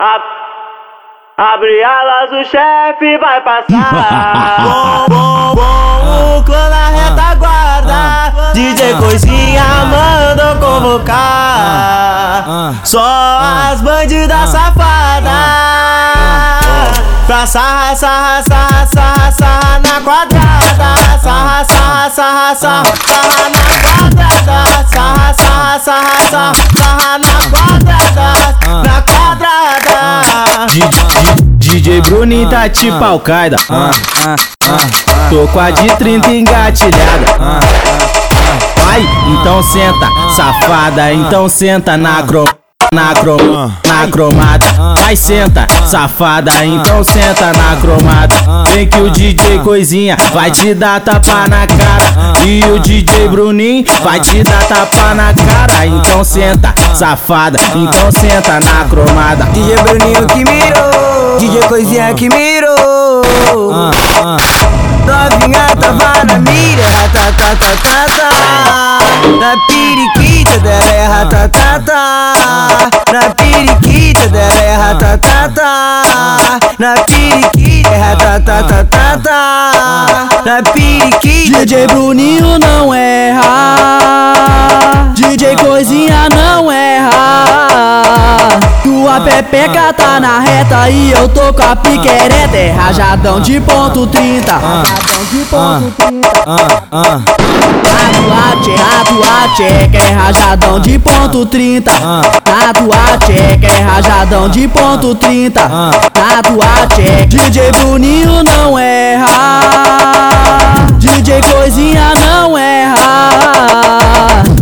Abre alas, o chefe vai passar. bom, bom, bom, o clã na retaguarda. DJ Coisinha mandou convocar. Só as bandidas safadas. Pra sarra, sarra, sarra, sarra, sarra na quadrada. Sarra, sarra, sarra, sarra, sarra na quadrada. Sarra, sarra, sarra, sarra, sarra na quadrada. Quadrada. DJ Bruninho tá tipo Al-Qaeda. Tô com a de 30 engatilhada. Vai, então senta, safada, então senta na crom. Na crom, na cromada, vai senta, safada, então senta na cromada. Vem que o DJ Coisinha vai te dar tapa na cara. E o DJ Bruninho vai te dar tapa na cara. Então senta, safada, então senta na cromada. DJ Bruninho que mirou, DJ Coisinha que mirou. Novinha tava na mira, Na periquita dela é ratatata. Na periquita é ratatatatata. Na periquita. DJ Bruninho não erra. DJ Coisinha não erra. Tua pepeca tá na reta e eu tô com a piquereta. É rajadão de ponto 30. De ponto 30. Tatua tcheca, tcheca é rajadão de ponto 30. Tatua tcheca é rajadão de ponto 30. Tatua tcheca. DJ Bruninho não erra. DJ Coisinha não erra.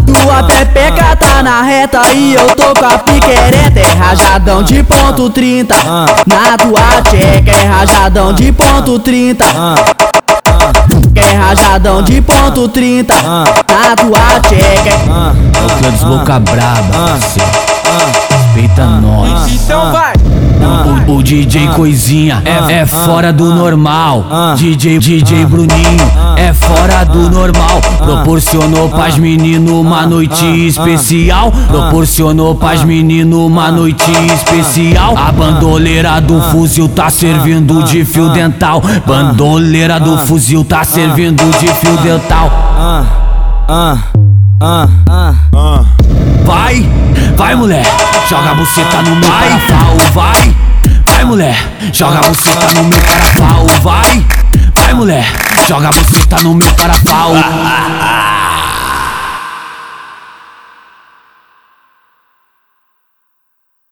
Tua pepeca tá na reta e eu tô com a piquereta. É rajadão de ponto 30. Na tua tcheca é rajadão de ponto 30. Rajadão de ponto 30. Na tua tcheca. É o clã boca braba, Respeita nós. Então vai. DJ Coisinha é, é fora do normal. DJ, DJ Bruninho é fora do normal. Proporcionou pras meninos uma noite especial. Proporcionou pras meninos uma noite especial. A bandoleira do fuzil tá servindo de fio dental. Bandoleira do fuzil tá servindo de fio dental. Vai, vai mulher, joga a buceta no meu carafal, vai. Vai mulher, joga a buceta no meu carafal, vai. Vai mulher, joga a buceta no meu carafal.